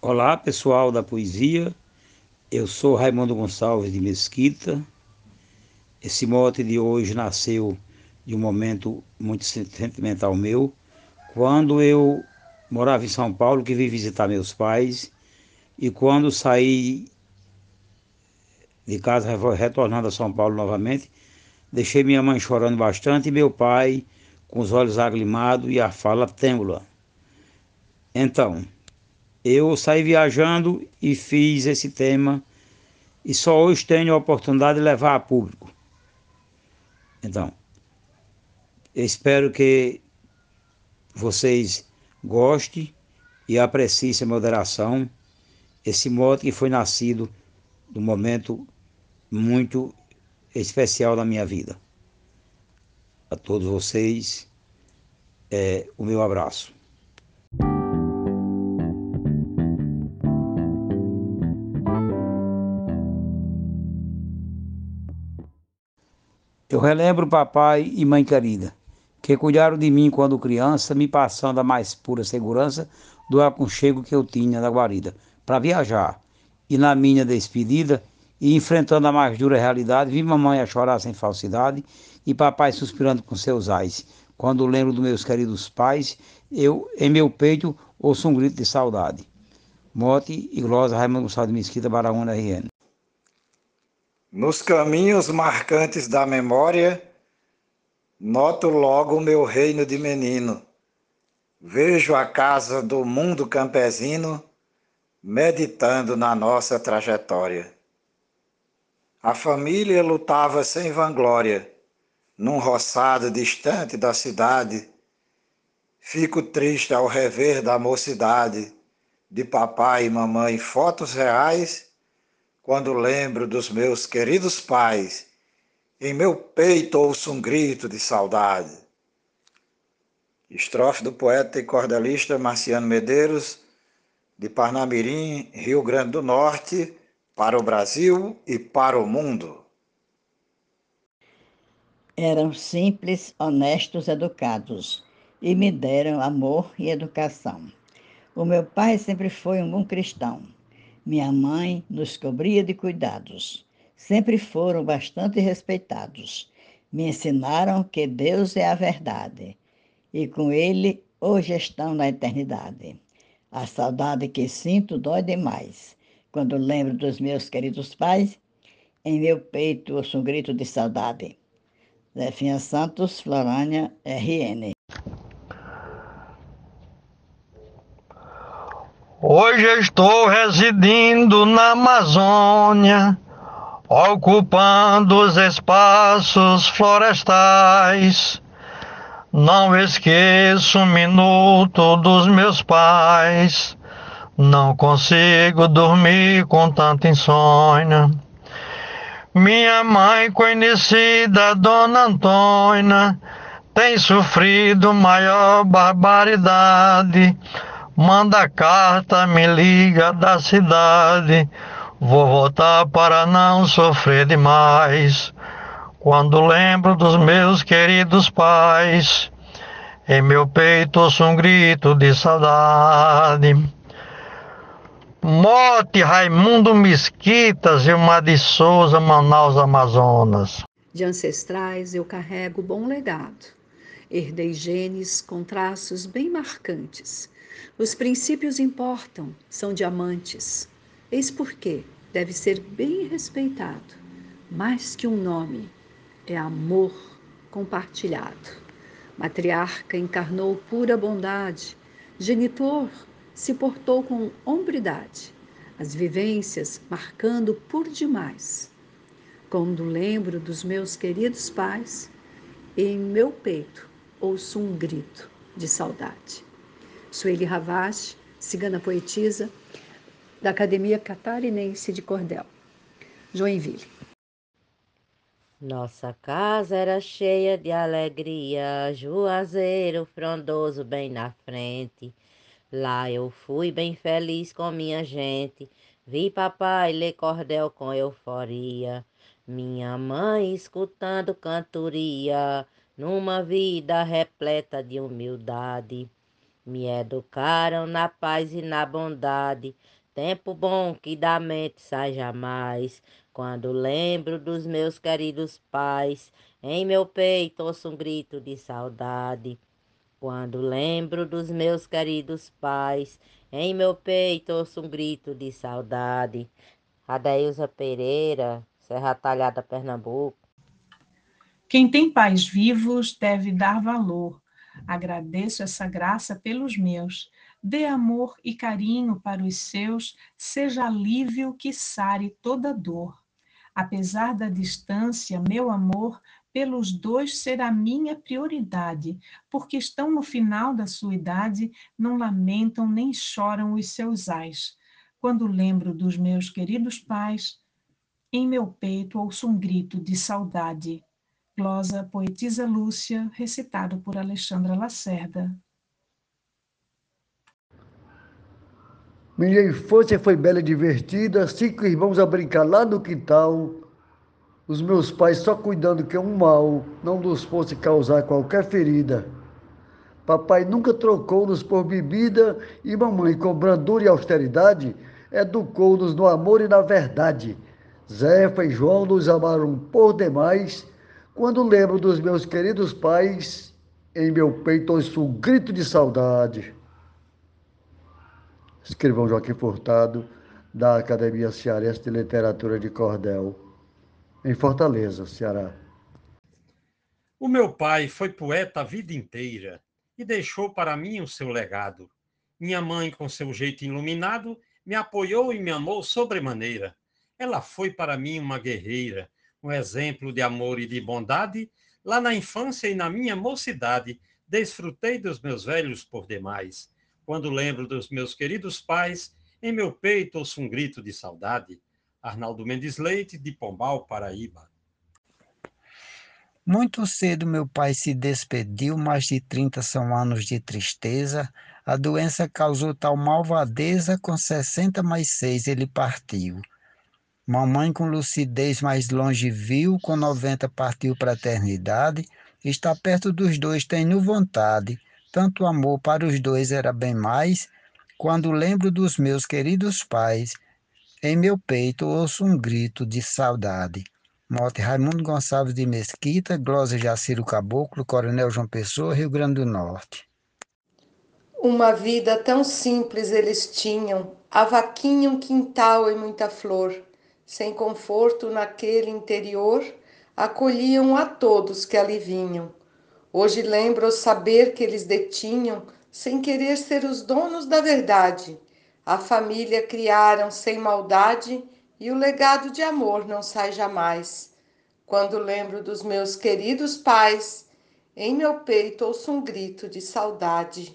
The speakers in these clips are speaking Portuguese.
Olá, pessoal da poesia. Eu sou Raimundo Gonçalves de Mesquita. Esse mote de hoje nasceu de um momento muito sentimental meu, quando eu morava em São Paulo, que vim visitar meus pais, e quando saí de casa retornando a São Paulo novamente, deixei minha mãe chorando bastante e meu pai com os olhos agrimados e a fala têmula. Então, eu saí viajando e fiz esse tema e só hoje tenho a oportunidade de levar a público. Então, espero que vocês gostem e apreciem a moderação, esse modo que foi nascido num momento muito especial da minha vida. A todos vocês, é, o meu abraço. Eu relembro papai e mãe querida, que cuidaram de mim quando criança, me passando a mais pura segurança do aconchego que eu tinha na guarida, para viajar. E na minha despedida, e enfrentando a mais dura realidade, vi mamãe a chorar sem falsidade e papai suspirando com seus ais. Quando lembro dos meus queridos pais, eu, em meu peito, ouço um grito de saudade. Mote e glosa Raimundo Gonçalves Mesquita, Baraúna, RN. Nos caminhos marcantes da memória, noto logo o meu reino de menino. Vejo a casa do mundo campesino meditando na nossa trajetória. A família lutava sem vanglória, num roçado distante da cidade. Fico triste ao rever da mocidade, de papai e mamãe fotos reais quando lembro dos meus queridos pais, em meu peito ouço um grito de saudade. Estrofe do poeta e cordelista Marciano Medeiros, de Parnamirim, Rio Grande do Norte, para o Brasil e para o mundo. Eram simples, honestos, educados e me deram amor e educação. O meu pai sempre foi um bom cristão minha mãe nos cobria de cuidados. Sempre foram bastante respeitados. Me ensinaram que Deus é a verdade e com Ele hoje estão na eternidade. A saudade que sinto dói demais. Quando lembro dos meus queridos pais, em meu peito ouço um grito de saudade. Zefinha Santos, Florânia, RN. Hoje estou residindo na Amazônia, ocupando os espaços florestais. Não esqueço um minuto dos meus pais. Não consigo dormir com tanta insônia. Minha mãe conhecida, Dona Antônia, tem sofrido maior barbaridade Manda carta, me liga da cidade. Vou voltar para não sofrer demais. Quando lembro dos meus queridos pais, em meu peito ouço um grito de saudade. Mote Raimundo Mesquitas e uma de Souza, Manaus, Amazonas. De ancestrais eu carrego bom legado. Herdei genes com traços bem marcantes os princípios importam, são diamantes. Eis porque deve ser bem respeitado. Mais que um nome, é amor compartilhado. Matriarca encarnou pura bondade, genitor se portou com hombridade, as vivências marcando por demais. Quando lembro dos meus queridos pais, em meu peito ouço um grito de saudade. Sueli Ravache, cigana poetisa, da Academia Catarinense de Cordel, Joinville. Nossa casa era cheia de alegria, juazeiro frondoso bem na frente. Lá eu fui bem feliz com minha gente, vi papai ler cordel com euforia. Minha mãe escutando cantoria, numa vida repleta de humildade. Me educaram na paz e na bondade, tempo bom que da mente sai jamais. Quando lembro dos meus queridos pais, em meu peito ouço um grito de saudade. Quando lembro dos meus queridos pais, em meu peito ouço um grito de saudade. Adailza Pereira, Serra Talhada, Pernambuco. Quem tem pais vivos deve dar valor. Agradeço essa graça pelos meus. Dê amor e carinho para os seus, seja alívio que sare toda dor. Apesar da distância, meu amor pelos dois será minha prioridade, porque estão no final da sua idade, não lamentam nem choram os seus ais. Quando lembro dos meus queridos pais, em meu peito ouço um grito de saudade. Glosa Poetisa Lúcia, recitado por Alexandra Lacerda. Minha infância foi bela e divertida, cinco irmãos a brincar lá no quintal. Os meus pais só cuidando que um mal não nos fosse causar qualquer ferida. Papai nunca trocou-nos por bebida e mamãe, com brandura e austeridade, educou-nos no amor e na verdade. Zefa e João nos amaram por demais. Quando lembro dos meus queridos pais, em meu peito ouço um grito de saudade escrivão Joaquim Furtado, da Academia Cearense de Literatura de Cordel, em Fortaleza, Ceará. O meu pai foi poeta a vida inteira e deixou para mim o seu legado. Minha mãe, com seu jeito iluminado, me apoiou e me amou sobremaneira. Ela foi para mim uma guerreira, um exemplo de amor e de bondade. Lá na infância e na minha mocidade, desfrutei dos meus velhos por demais. Quando lembro dos meus queridos pais, em meu peito ouço um grito de saudade. Arnaldo Mendes Leite, de Pombal, Paraíba. Muito cedo meu pai se despediu, mais de 30 são anos de tristeza. A doença causou tal malvadeza, com 60 mais 6 ele partiu. Mamãe com lucidez mais longe viu, com 90 partiu para a eternidade. Está perto dos dois, tenho vontade tanto amor para os dois era bem mais, quando lembro dos meus queridos pais, em meu peito ouço um grito de saudade. Mote Raimundo Gonçalves de Mesquita, Glosa Jaciro Caboclo, Coronel João Pessoa, Rio Grande do Norte. Uma vida tão simples eles tinham, a vaquinha, um quintal e muita flor. Sem conforto naquele interior, acolhiam a todos que ali vinham. Hoje lembro o saber que eles detinham, sem querer ser os donos da verdade. A família criaram sem maldade e o legado de amor não sai jamais. Quando lembro dos meus queridos pais, em meu peito ouço um grito de saudade.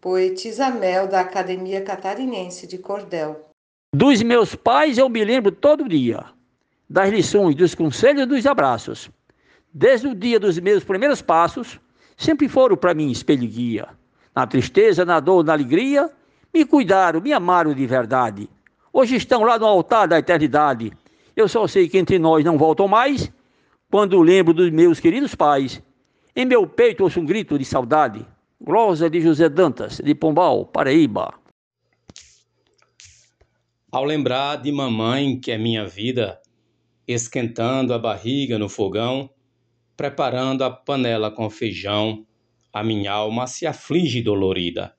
Poetisa Mel, da Academia Catarinense de Cordel. Dos meus pais eu me lembro todo dia, das lições, dos conselhos e dos abraços. Desde o dia dos meus primeiros passos, sempre foram para mim espelho guia. Na tristeza, na dor, na alegria, me cuidaram, me amaram de verdade. Hoje estão lá no altar da eternidade. Eu só sei que entre nós não voltam mais, quando lembro dos meus queridos pais. Em meu peito ouço um grito de saudade. Glosa de José Dantas, de Pombal, Paraíba. Ao lembrar de mamãe, que é minha vida, esquentando a barriga no fogão, preparando a panela com feijão, a minha alma se aflige dolorida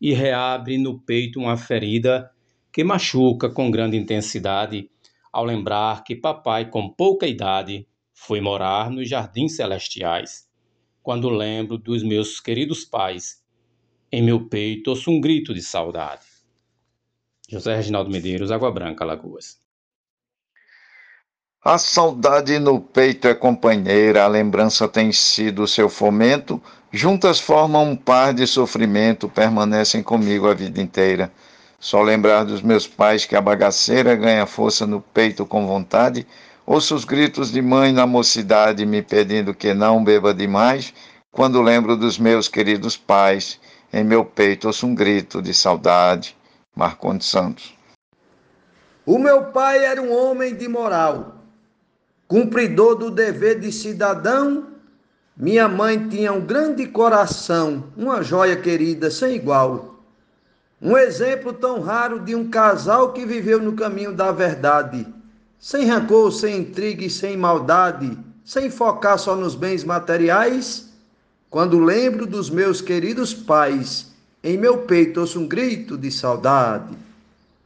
e reabre no peito uma ferida que machuca com grande intensidade ao lembrar que papai, com pouca idade, foi morar nos jardins celestiais. Quando lembro dos meus queridos pais, em meu peito ouço um grito de saudade. José Reginaldo Medeiros, Água Branca, Lagoas. A saudade no peito é companheira, a lembrança tem sido seu fomento. Juntas formam um par de sofrimento, permanecem comigo a vida inteira. Só lembrar dos meus pais que a bagaceira ganha força no peito com vontade. Ouço os gritos de mãe na mocidade me pedindo que não beba demais. Quando lembro dos meus queridos pais, em meu peito ouço um grito de saudade. Marcondes Santos. O meu pai era um homem de moral cumpridor do dever de cidadão, Minha mãe tinha um grande coração, uma joia querida sem igual. Um exemplo tão raro de um casal que viveu no caminho da verdade, sem rancor, sem intriga e sem maldade, sem focar só nos bens materiais. Quando lembro dos meus queridos pais, em meu peito ouço um grito de saudade.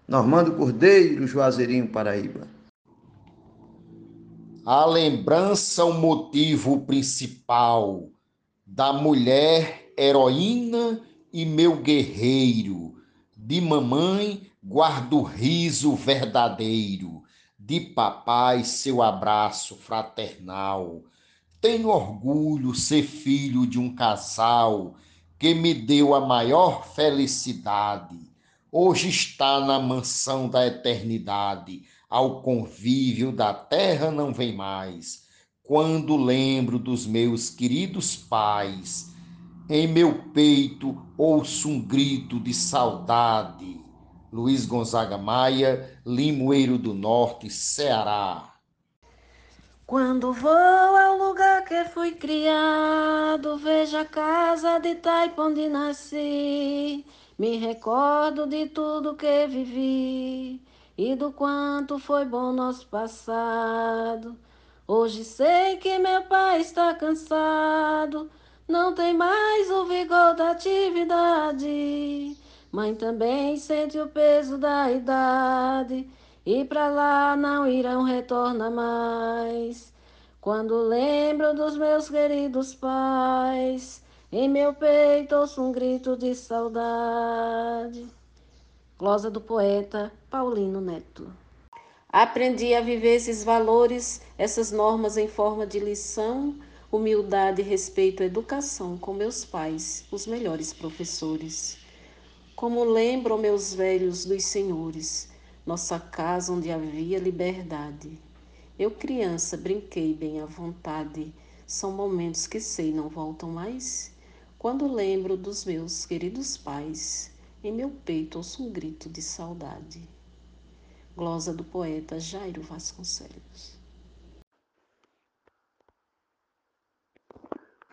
Normando Cordeiro, Juazeirinho, Paraíba. A lembrança, o motivo principal da mulher heroína e meu guerreiro de mamãe guardo o riso verdadeiro, de papai seu abraço fraternal. Tenho orgulho ser filho de um casal que me deu a maior felicidade. Hoje está na mansão da eternidade, ao convívio da terra não vem mais. Quando lembro dos meus queridos pais, em meu peito ouço um grito de saudade. Luiz Gonzaga Maia, Limoeiro do Norte, Ceará. Quando vou ao lugar que fui criado, vejo a casa de Taipa onde nasci, me recordo de tudo que vivi e do quanto foi bom nosso passado. Hoje sei que meu pai está cansado não tem mais o vigor da atividade. Mãe também sente o peso da idade e para lá não irão retornar mais. Quando lembro dos meus queridos pais, em meu peito ouço um grito de saudade. Glosa do poeta Paulino Neto. Aprendi a viver esses valores, essas normas em forma de lição humildade respeito educação com meus pais, os melhores professores. Como lembro meus velhos dos senhores, nossa casa onde havia liberdade. Eu, criança, brinquei bem à vontade. São momentos que sei não voltam mais. Quando lembro dos meus queridos pais, em meu peito ouço um grito de saudade. Glosa do poeta Jairo Vasconcelos.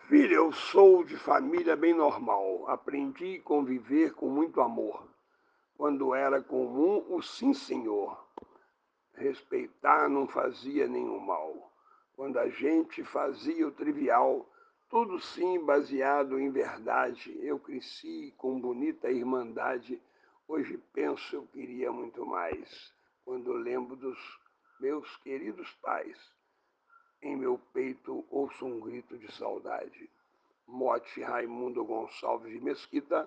Filha, eu sou de família bem normal. Aprendi a conviver com muito amor. Quando era comum, o sim, senhor. Respeitar não fazia nenhum mal. Quando a gente fazia o trivial, tudo sim baseado em verdade. Eu cresci com bonita irmandade. Hoje penso eu queria muito mais. Quando lembro dos meus queridos pais em meu peito ouço um grito de saudade. Mote Raimundo Gonçalves de Mesquita,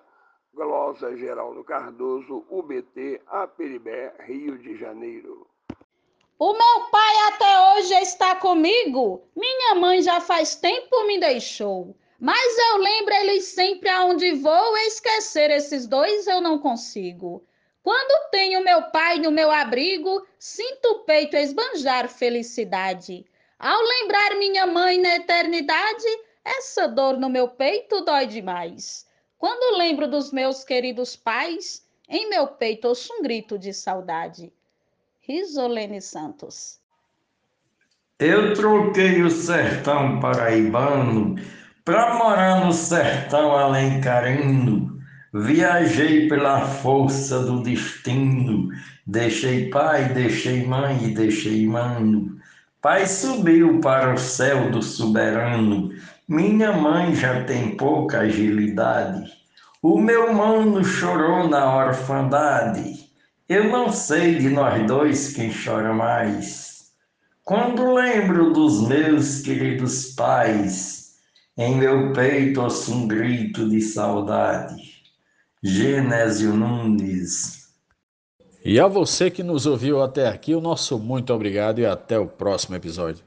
Glosa Geraldo Cardoso, UBT, Aperibé, Rio de Janeiro. O meu pai até hoje está comigo. Minha mãe já faz tempo me deixou. Mas eu lembro eles sempre aonde vou, esquecer esses dois eu não consigo. Quando tenho meu pai no meu abrigo, sinto o peito esbanjar felicidade. Ao lembrar minha mãe na eternidade, essa dor no meu peito dói demais. Quando lembro dos meus queridos pais, em meu peito ouço um grito de saudade. Risolene Santos. Eu troquei o sertão paraibano para morar no sertão alencarino. Viajei pela força do destino, deixei pai, deixei mãe e deixei mano. Pai subiu para o céu do soberano, minha mãe já tem pouca agilidade. O meu mano chorou na orfandade. Eu não sei de nós dois quem chora mais. Quando lembro dos meus queridos pais, em meu peito ouço um grito de saudade. Genésio Nunes e a você que nos ouviu até aqui, o nosso muito obrigado e até o próximo episódio.